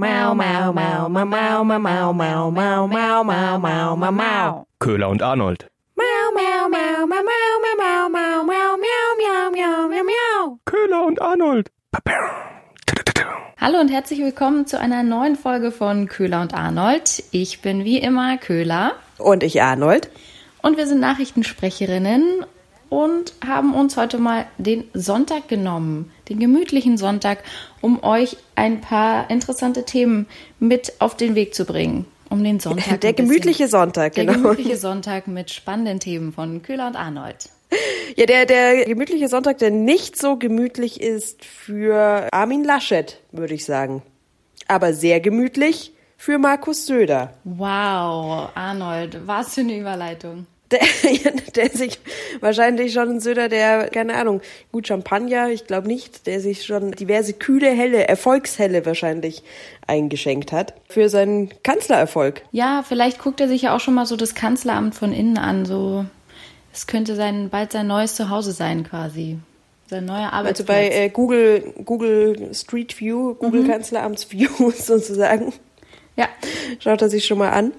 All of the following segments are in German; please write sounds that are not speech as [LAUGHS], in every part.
Mau, mau, mau, mau, mau, mau, mau, mau, mau, mau, mau, mau, mau, mau. Köhler und Arnold. Mau, mau, mau, mau, mau, mau, mau, mau, mau, miau, miau, miau, miau, miau. Köhler und Arnold. Hallo und herzlich willkommen zu einer neuen Folge von Köhler und Arnold. Ich bin wie immer Köhler Und ich Arnold. und wir sind Nachrichtensprecherinnen und haben uns heute mal den Sonntag genommen, den gemütlichen Sonntag, um euch ein paar interessante Themen mit auf den Weg zu bringen. Um den Sonntag. Der ein bisschen- gemütliche Sonntag, Der genau. gemütliche Sonntag mit spannenden Themen von Köhler und Arnold. Ja, der, der gemütliche Sonntag, der nicht so gemütlich ist für Armin Laschet, würde ich sagen. Aber sehr gemütlich für Markus Söder. Wow, Arnold, was für eine Überleitung. Der, [LAUGHS] der sich wahrscheinlich schon ein Söder, der, keine Ahnung, gut Champagner, ich glaube nicht, der sich schon diverse kühle Helle, Erfolgshelle wahrscheinlich eingeschenkt hat für seinen Kanzlererfolg. Ja, vielleicht guckt er sich ja auch schon mal so das Kanzleramt von innen an. So, es könnte sein, bald sein neues Zuhause sein, quasi. Sein neuer Also Arbeitsplatz. bei äh, Google, Google Street View, Google Kanzleramtsview [LAUGHS] sozusagen, ja. schaut er sich schon mal an.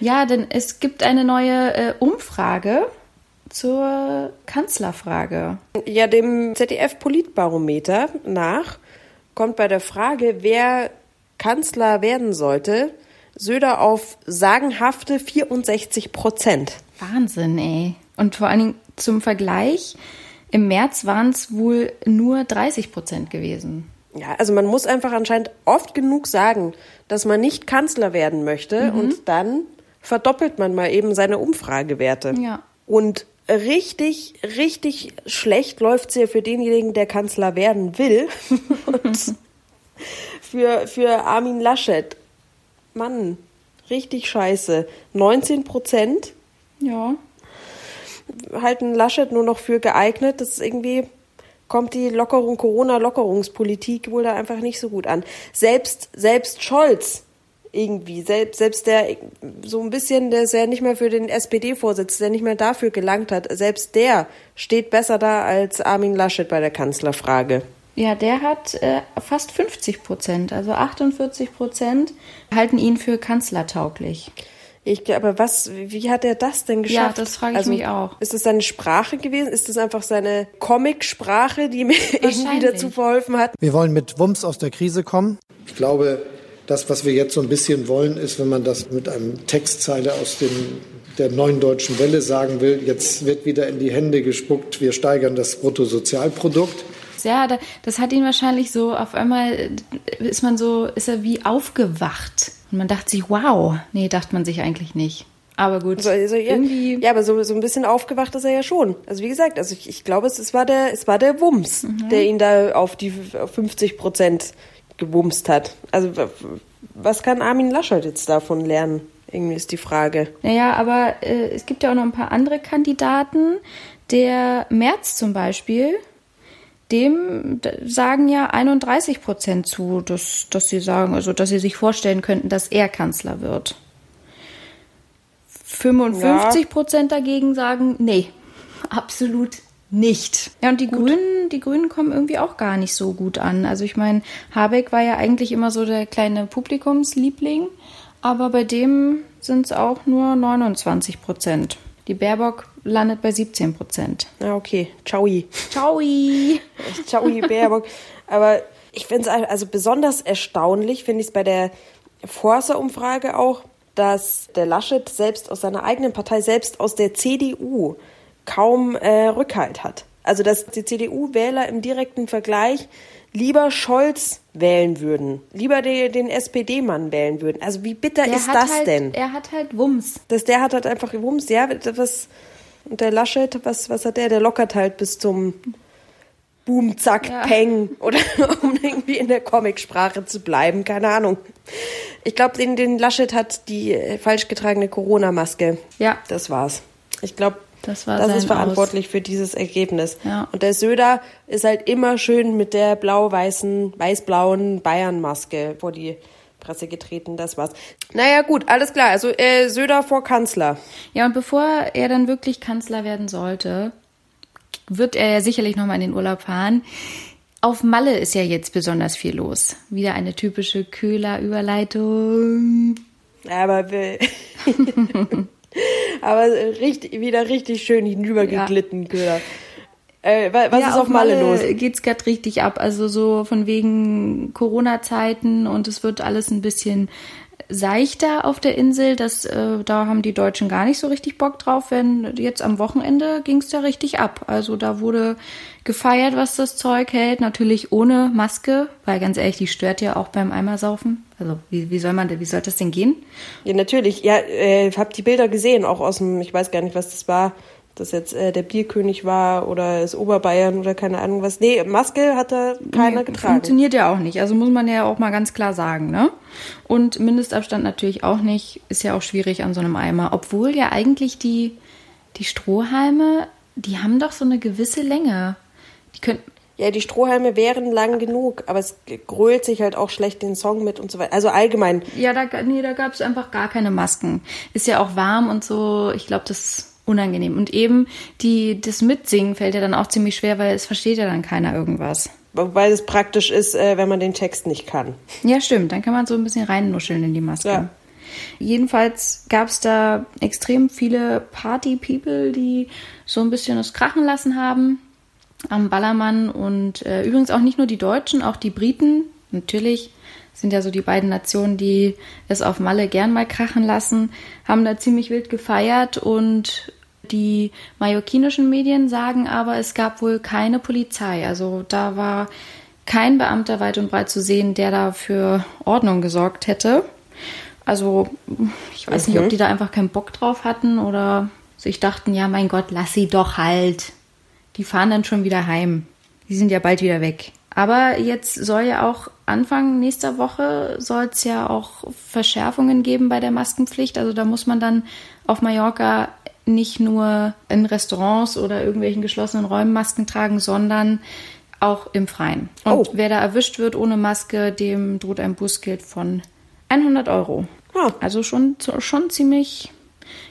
Ja, denn es gibt eine neue äh, Umfrage zur Kanzlerfrage. Ja, dem ZDF-Politbarometer nach kommt bei der Frage, wer Kanzler werden sollte, Söder auf sagenhafte 64 Prozent. Wahnsinn, ey. Und vor allen Dingen zum Vergleich, im März waren es wohl nur 30 Prozent gewesen. Ja, also man muss einfach anscheinend oft genug sagen, dass man nicht Kanzler werden möchte und dann verdoppelt man mal eben seine Umfragewerte. Ja. Und richtig, richtig schlecht läuft's ja für denjenigen, der Kanzler werden will. [LAUGHS] und für, für Armin Laschet. Mann, richtig scheiße. 19 Prozent Ja. halten Laschet nur noch für geeignet. Das ist irgendwie kommt die Lockerung Corona-Lockerungspolitik wohl da einfach nicht so gut an. Selbst selbst Scholz irgendwie selbst selbst der so ein bisschen der ist ja nicht mehr für den SPD-Vorsitz, der nicht mehr dafür gelangt hat. Selbst der steht besser da als Armin Laschet bei der Kanzlerfrage. Ja, der hat äh, fast 50 Prozent, also 48 Prozent halten ihn für kanzlertauglich. Ich, aber was, wie hat er das denn Ja, geschafft? Also, das frage ich mich auch. Ist es seine Sprache gewesen? Ist es einfach seine Comic-Sprache, die mir [LAUGHS] irgendwie dazu verholfen hat? Wir wollen mit Wumms aus der Krise kommen. Ich glaube, das, was wir jetzt so ein bisschen wollen, ist, wenn man das mit einem Textzeile aus dem, der neuen deutschen Welle sagen will, jetzt wird wieder in die Hände gespuckt, wir steigern das Bruttosozialprodukt. Ja, da- das hat ihn wahrscheinlich so, auf einmal äh, ist man so, ist er wie aufgewacht. Und man dachte sich, wow. Nee, dachte man sich eigentlich nicht. Aber gut, So, also, ja, irgendwie, ja, aber so, so ein bisschen aufgewacht ist er ja schon. Also wie gesagt, also ich, ich glaube, es, es war der, es war der Wumms, Mhm. der ihn da auf die auf 50 Prozent gewumst hat. Also was kann Armin Laschet jetzt davon lernen? Irgendwie ist die Frage. naja, aber äh, es gibt ja auch noch ein paar andere Kandidaten. Der Merz zum Beispiel, dem sagen ja 31 Prozent zu, dass, dass sie sagen, also dass sie sich vorstellen könnten, dass er Kanzler wird. 55 Prozent dagegen sagen, nee, [LAUGHS] absolut nicht. Ja, und die Grünen, die Grünen kommen irgendwie auch gar nicht so gut an. Also ich meine, Habeck war ja eigentlich immer so der kleine Publikumsliebling, aber bei dem sind es auch nur 29 Prozent. Die Baerbock landet bei 17 Prozent. Ja, okay. Ciao. Ciao! [LAUGHS] Ciao, Baerbock. Aber ich finde es also besonders erstaunlich, finde ich es bei der Forsa-Umfrage auch, dass der Laschet selbst aus seiner eigenen Partei, selbst aus der CDU, kaum äh, Rückhalt hat. Also dass die CDU-Wähler im direkten Vergleich lieber Scholz wählen würden, lieber de, den SPD-Mann wählen würden. Also wie bitter Der ist das halt, denn? Er hat halt Wumms. dass der hat halt einfach gewumst, ja, was und der Laschet, was was hat der? Der lockert halt bis zum Boom, zack, Ja. peng oder [LAUGHS] um irgendwie in der Comicsprache zu bleiben, keine Ahnung. Ich glaube, den den Laschet hat die äh, falsch getragene Corona-Maske. Ja. das war's. Ich glaube, Das war das ist verantwortlich für dieses Ergebnis. Ja. Und der Söder ist halt immer schön mit der blau-weißen, weiß-blauen Bayern-Maske vor die Presse getreten. Das war's. Naja, gut, alles klar. Also äh, Söder vor Kanzler. Ja, und bevor er dann wirklich Kanzler werden sollte, wird er ja sicherlich nochmal in den Urlaub fahren. Auf Malle ist ja jetzt besonders viel los. Wieder eine typische Köhler-Überleitung. Aber, wir- [LAUGHS] [LAUGHS] aber richtig, wieder richtig schön hinübergeglitten, Köder. Äh, wa- was ja, ist auf Malle, los? Geht's gerade richtig ab. Also so von wegen Corona-Zeiten und es wird alles ein bisschen seichter auf der Insel. Das, äh, da haben die Deutschen gar nicht so richtig Bock drauf. Wenn jetzt am Wochenende ging's da richtig ab. Also da wurde gefeiert, was das Zeug hält. Natürlich ohne Maske, weil ganz ehrlich, die stört ja auch beim Eimersaufen. Also wie, wie soll man, wie soll das denn gehen? Ja, natürlich. Ja, äh, hab die Bilder gesehen, auch aus dem, ich weiß gar nicht, was das war, dass jetzt äh, der Bierkönig war oder das Oberbayern oder keine Ahnung was. Nee, Maske hat da keiner Nee, getragen. Funktioniert ja auch nicht. Also muss man ja auch mal ganz klar sagen, ne? Und Mindestabstand natürlich auch nicht. Ist ja auch schwierig an so einem Eimer. Obwohl ja eigentlich die, die Strohhalme, die haben doch so eine gewisse Länge. Die können, Ja, die Strohhalme wären lang genug, aber es grölt sich halt auch schlecht den Song mit und so weiter. Also allgemein. ja, da, nee, da gab es einfach gar keine Masken. Ist ja auch warm und so. Ich glaube, das ist unangenehm. Und eben die, das Mitsingen fällt ja dann auch ziemlich schwer, weil es versteht ja dann keiner irgendwas. Wobei es praktisch ist, äh, wenn man den Text nicht kann. Ja, stimmt. Dann kann man so ein bisschen reinnuscheln in die Maske. Ja. Jedenfalls gab es da extrem viele Party-People, die so ein bisschen das krachen lassen haben am Ballermann. Und äh, übrigens auch nicht nur die Deutschen, auch die Briten. Natürlich sind ja so die beiden Nationen, die es auf Malle gern mal krachen lassen, haben da ziemlich wild gefeiert und die mallorquinischen Medien sagen aber, es gab wohl keine Polizei. Also da war kein Beamter weit und breit zu sehen, der da für Ordnung gesorgt hätte. Also ich weiß nicht, ob die da einfach keinen Bock drauf hatten oder sich dachten, ja mein Gott, lass sie doch halt. Die fahren dann schon wieder heim. Die sind ja bald wieder weg. Aber jetzt soll ja auch Anfang nächster Woche soll es ja auch Verschärfungen geben bei der Maskenpflicht. Also da muss man dann auf Mallorca nicht nur in Restaurants oder irgendwelchen geschlossenen Räumen Masken tragen, sondern auch im Freien. Und Oh. wer da erwischt wird ohne Maske, dem droht ein Bußgeld von 100 Euro. Ah. Also schon, schon ziemlich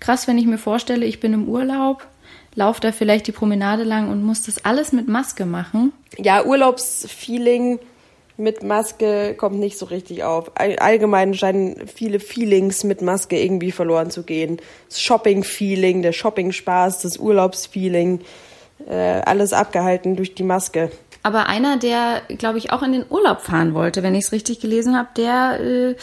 krass, wenn ich mir vorstelle, ich bin im Urlaub, laufe da vielleicht die Promenade lang und muss das alles mit Maske machen. Ja, Urlaubsfeeling mit Maske kommt nicht so richtig auf. All- Allgemein scheinen viele Feelings mit Maske irgendwie verloren zu gehen. Das Shopping-Feeling, der Shopping-Spaß, das Urlaubsfeeling, äh, alles abgehalten durch die Maske. Aber einer, der, glaube ich, auch in den Urlaub fahren wollte, wenn ich es richtig gelesen habe, der äh,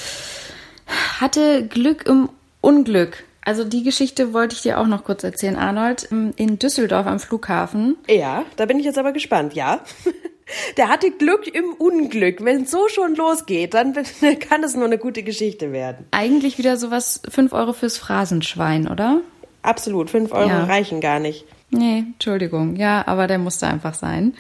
hatte Glück im Unglück. Also die Geschichte wollte ich dir auch noch kurz erzählen, Arnold. In Düsseldorf am Flughafen Ja, da bin ich jetzt aber gespannt, ja. [LAUGHS] Der hatte Glück im Unglück. Wenn es so schon losgeht, dann [LAUGHS] kann es nur eine gute Geschichte werden. eigentlich wieder sowas 5 Euro fürs Phrasenschwein, oder? Absolut, fünf Euro Ja. reichen gar nicht. Nee, Entschuldigung. Ja, aber der musste einfach sein.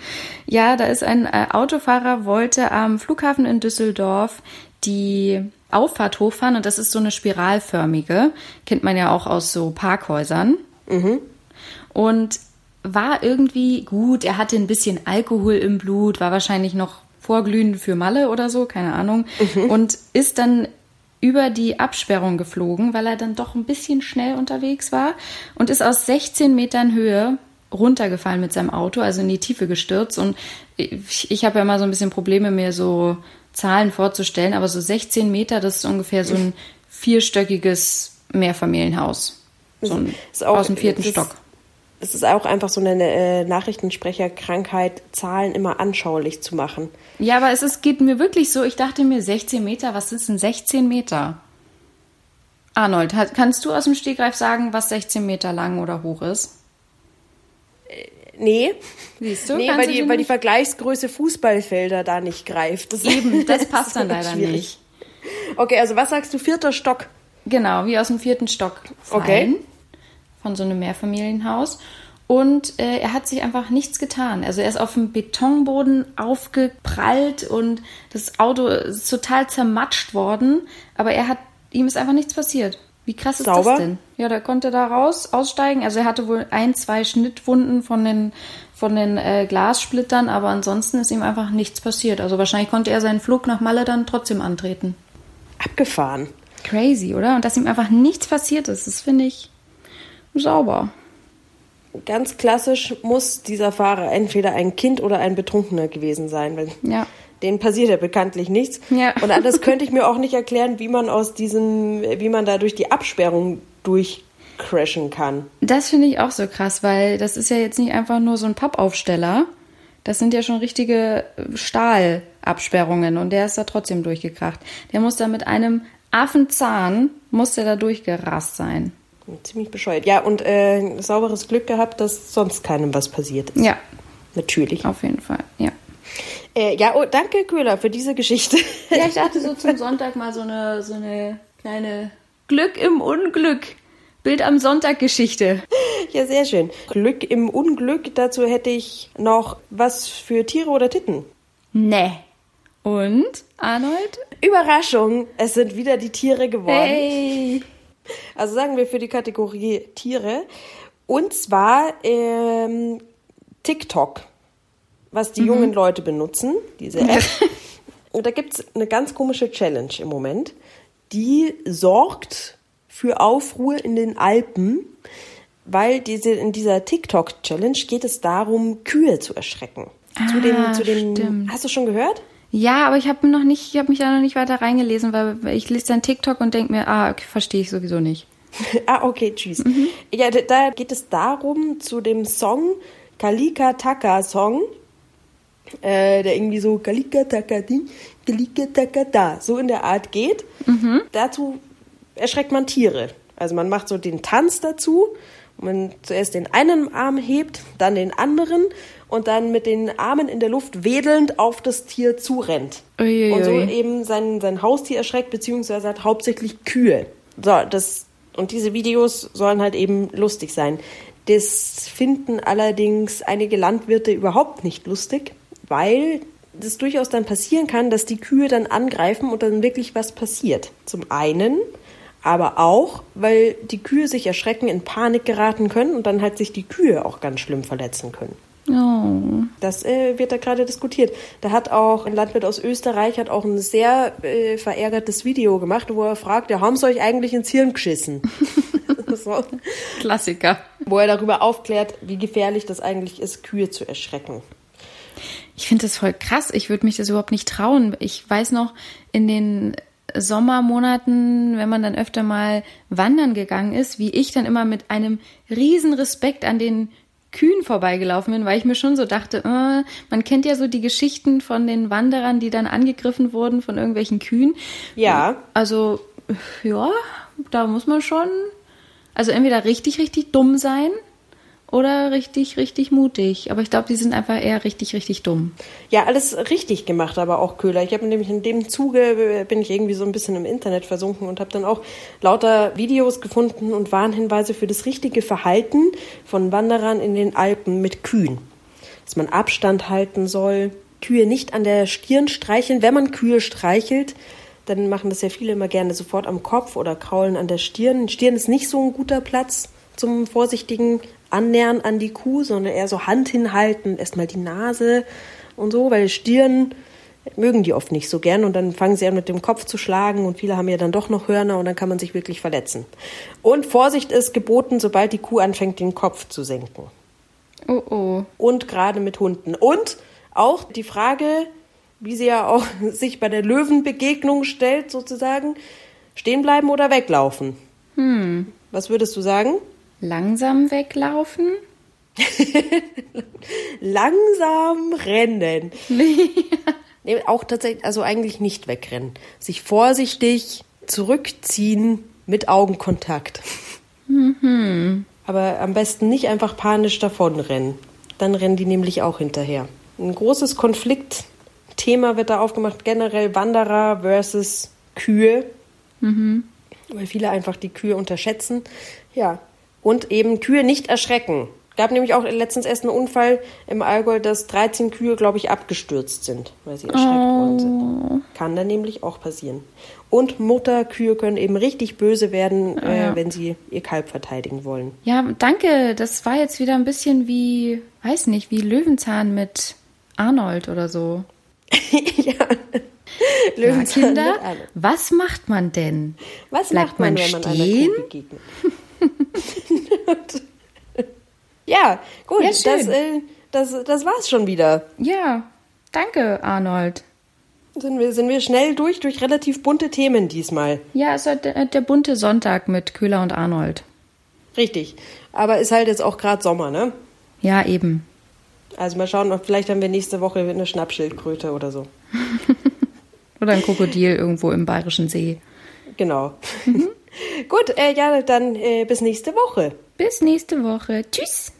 Ja, da ist ein äh, Autofahrer, wollte am Flughafen in Düsseldorf die Auffahrt hochfahren und das ist so eine spiralförmige. Kennt man ja auch aus so Parkhäusern. Und war irgendwie gut. Er hatte ein bisschen Alkohol im Blut, war wahrscheinlich noch vorglühend für Malle oder so, keine Ahnung. Und ist dann über die Absperrung geflogen, weil er dann doch ein bisschen schnell unterwegs war und ist aus 16 Metern Höhe runtergefallen mit seinem Auto, also in die Tiefe gestürzt. Und ich, ich habe ja immer so ein bisschen Probleme, mir so Zahlen vorzustellen, aber so 16 Meter, das ist ungefähr so ein vierstöckiges Mehrfamilienhaus. So ein, Ist auch- aus dem vierten Stock. Es ist auch einfach so eine äh, Nachrichtensprecherkrankheit, Zahlen immer anschaulich zu machen. Ja, aber es ist, geht mir wirklich so, ich dachte mir 16 Meter, was ist denn 16 Meter? Arnold, hat, kannst du aus dem Stegreif sagen, was 16 Meter lang oder hoch ist? Nee, Siehst du? nee weil, du die, weil die Vergleichsfelder Fußballfelder da nicht greift. Das Eben, [LAUGHS] das passt dann leider schwierig. nicht. Okay, also was sagst du, vierter Stock? Genau, wie aus dem vierten Stock fallen. Okay. Von so einem Mehrfamilienhaus. Und äh, er hat sich einfach nichts getan. Also er ist auf dem Betonboden aufgeprallt und das Auto ist total zermatscht worden. Aber er hat, ihm ist einfach nichts passiert. Wie krass ist Sauber? das denn? Ja, da konnte er da raus, aussteigen. Also er hatte wohl ein, zwei Schnittwunden von den, von den äh, Glassplittern, aber ansonsten ist ihm einfach nichts passiert. Also wahrscheinlich konnte er seinen Flug nach Malle dann trotzdem antreten. Abgefahren. Crazy, oder? Und dass ihm einfach nichts passiert ist, das finde ich sauber. ganz klassisch muss dieser Fahrer entweder ein Kind oder ein Betrunkener gewesen sein. Weil Ja. Denen passiert ja bekanntlich nichts. Ja. Und anders könnte ich mir auch nicht erklären, wie man aus diesem, wie man da durch die Absperrung durchcrashen kann. Das finde ich auch so krass, weil das ist ja jetzt nicht einfach nur so ein Pappaufsteller. Das sind ja schon richtige Stahlabsperrungen und der ist da trotzdem durchgekracht. Der muss da mit einem Affenzahn, muss der da durchgerast sein. Ziemlich bescheuert. Ja, und äh, sauberes Glück gehabt, dass sonst keinem was passiert ist. Ja, Natürlich. auf jeden Fall, ja. Äh, ja, oh, danke, Köhler, für diese Geschichte. Ja, ich dachte so zum Sonntag mal so eine, so eine kleine Glück im Unglück. Bild am Sonntag Geschichte. ja, sehr schön. Glück im Unglück. Dazu hätte ich noch was für Tiere oder Titten. Nee. Und, Arnold? Überraschung, es sind wieder die Tiere geworden. Hey. Also sagen wir für die Kategorie Tiere. Und zwar ähm, TikTok, was die jungen Leute benutzen, diese App. Und da gibt es eine ganz komische Challenge im Moment. Die sorgt für Aufruhr in den Alpen, weil diese, in dieser TikTok-Challenge geht es darum, Kühe zu erschrecken. zu dem, Ah, zu dem, stimmt. hast du schon gehört? Ja, aber ich habe noch nicht, ich habe mich da noch nicht weiter reingelesen, weil ich lese dann TikTok und denke mir, ah, okay, verstehe ich sowieso nicht. [LAUGHS] ah, okay, tschüss. Ja, da- geht es darum, zu dem Song Kalika Taka Song, äh, der irgendwie so Kalika Taka Ding, Kalika Taka Da, so in der Art geht. Dazu erschreckt man Tiere. Also man macht so den Tanz dazu. Man zuerst den einen Arm hebt, dann den anderen und dann mit den Armen in der Luft wedelnd auf das Tier zurennt. Uiuiui. Und so eben sein, sein Haustier erschreckt, beziehungsweise hat hauptsächlich Kühe. So, das, und diese Videos sollen halt eben lustig sein. Das finden allerdings einige Landwirte überhaupt nicht lustig, weil das durchaus dann passieren kann, dass die Kühe dann angreifen und dann wirklich was passiert. Zum einen, aber auch, weil die Kühe sich erschrecken, in Panik geraten können und dann halt sich die Kühe auch ganz schlimm verletzen können. Oh. Das äh, wird da gerade diskutiert. Da hat auch ein Landwirt aus Österreich hat auch ein sehr äh, verärgertes Video gemacht, wo er fragt, ja, haben sie euch eigentlich ins Hirn geschissen? [LAUGHS] so. Klassiker. Wo er darüber aufklärt, wie gefährlich das eigentlich ist, Kühe zu erschrecken. Ich finde das voll krass. Ich würde mich das überhaupt nicht trauen. Ich weiß noch, in den Sommermonaten, wenn man dann öfter mal wandern gegangen ist, wie ich dann immer mit einem riesen Respekt an den Kühen vorbeigelaufen bin, weil ich mir schon so dachte, äh, man kennt ja so die Geschichten von den Wanderern, die dann angegriffen wurden von irgendwelchen Kühen. Ja. Also, ja, da muss man schon, also entweder richtig, richtig dumm sein oder richtig, richtig mutig. Aber ich glaube, die sind einfach eher richtig, richtig dumm. Ja, alles richtig gemacht, aber auch Köhler. Ich habe nämlich in dem Zuge äh, bin ich irgendwie so ein bisschen im Internet versunken und habe dann auch lauter Videos gefunden und Warnhinweise für das richtige Verhalten von Wanderern in den Alpen mit Kühen. Dass man Abstand halten soll, Kühe nicht an der Stirn streicheln. Wenn man Kühe streichelt, dann machen das ja viele immer gerne sofort am Kopf oder kraulen an der Stirn. Stirn ist nicht so ein guter Platz zum vorsichtigen Annähern an die Kuh, sondern eher so Hand hinhalten, erstmal die Nase und so, weil Stirn mögen die oft nicht so gern und dann fangen sie an mit dem Kopf zu schlagen und viele haben ja dann doch noch Hörner und dann kann man sich wirklich verletzen. Und Vorsicht ist geboten, sobald die Kuh anfängt, den Kopf zu senken. Oh oh. Und gerade mit Hunden. Und auch die Frage, wie sie ja auch [LAUGHS] sich bei der Löwenbegegnung stellt, sozusagen, stehen bleiben oder weglaufen. Hm. Was würdest du sagen? Langsam weglaufen? [LAUGHS] Langsam rennen. Nee, auch tatsächlich, also eigentlich nicht wegrennen. Sich vorsichtig zurückziehen mit Augenkontakt. Aber am besten nicht einfach panisch davonrennen. Dann rennen die nämlich auch hinterher. Ein großes Konfliktthema wird da aufgemacht, generell Wanderer versus Kühe. Weil viele einfach die Kühe unterschätzen. Ja. Und eben Kühe nicht erschrecken. Gab nämlich auch letztens erst einen Unfall im Allgäu, dass 13 Kühe, glaube ich, abgestürzt sind, weil sie erschreckt worden sind. Kann dann nämlich auch passieren. Und Mutterkühe können eben richtig böse werden, äh, wenn sie ihr Kalb verteidigen wollen. Ja, danke. Das war jetzt wieder ein bisschen wie, weiß nicht, wie Löwenzahn mit Arnold oder so. [LAUGHS] ja. Ja, Löwenzahn Kinder, mit Arne. was macht man denn? Was Bleibt macht man, man wenn man stehen? einer Kuh begegnet? [LAUGHS] [LAUGHS] Ja, gut, Ja, das, äh, das, das war's schon wieder. Ja, danke, Arnold. Sind wir, sind wir schnell durch, durch relativ bunte Themen diesmal. Ja, es war der, der bunte Sonntag mit Köhler und Arnold. Richtig. Aber ist halt jetzt auch gerade Sommer, ne? Ja, eben. Also mal schauen, ob vielleicht haben wir nächste Woche eine Schnappschildkröte oder so. [LAUGHS] Oder ein Krokodil irgendwo im Bayerischen See. Genau. [LAUGHS] Gut, äh, ja, dann äh, bis nächste Woche. Bis nächste Woche. Tschüss.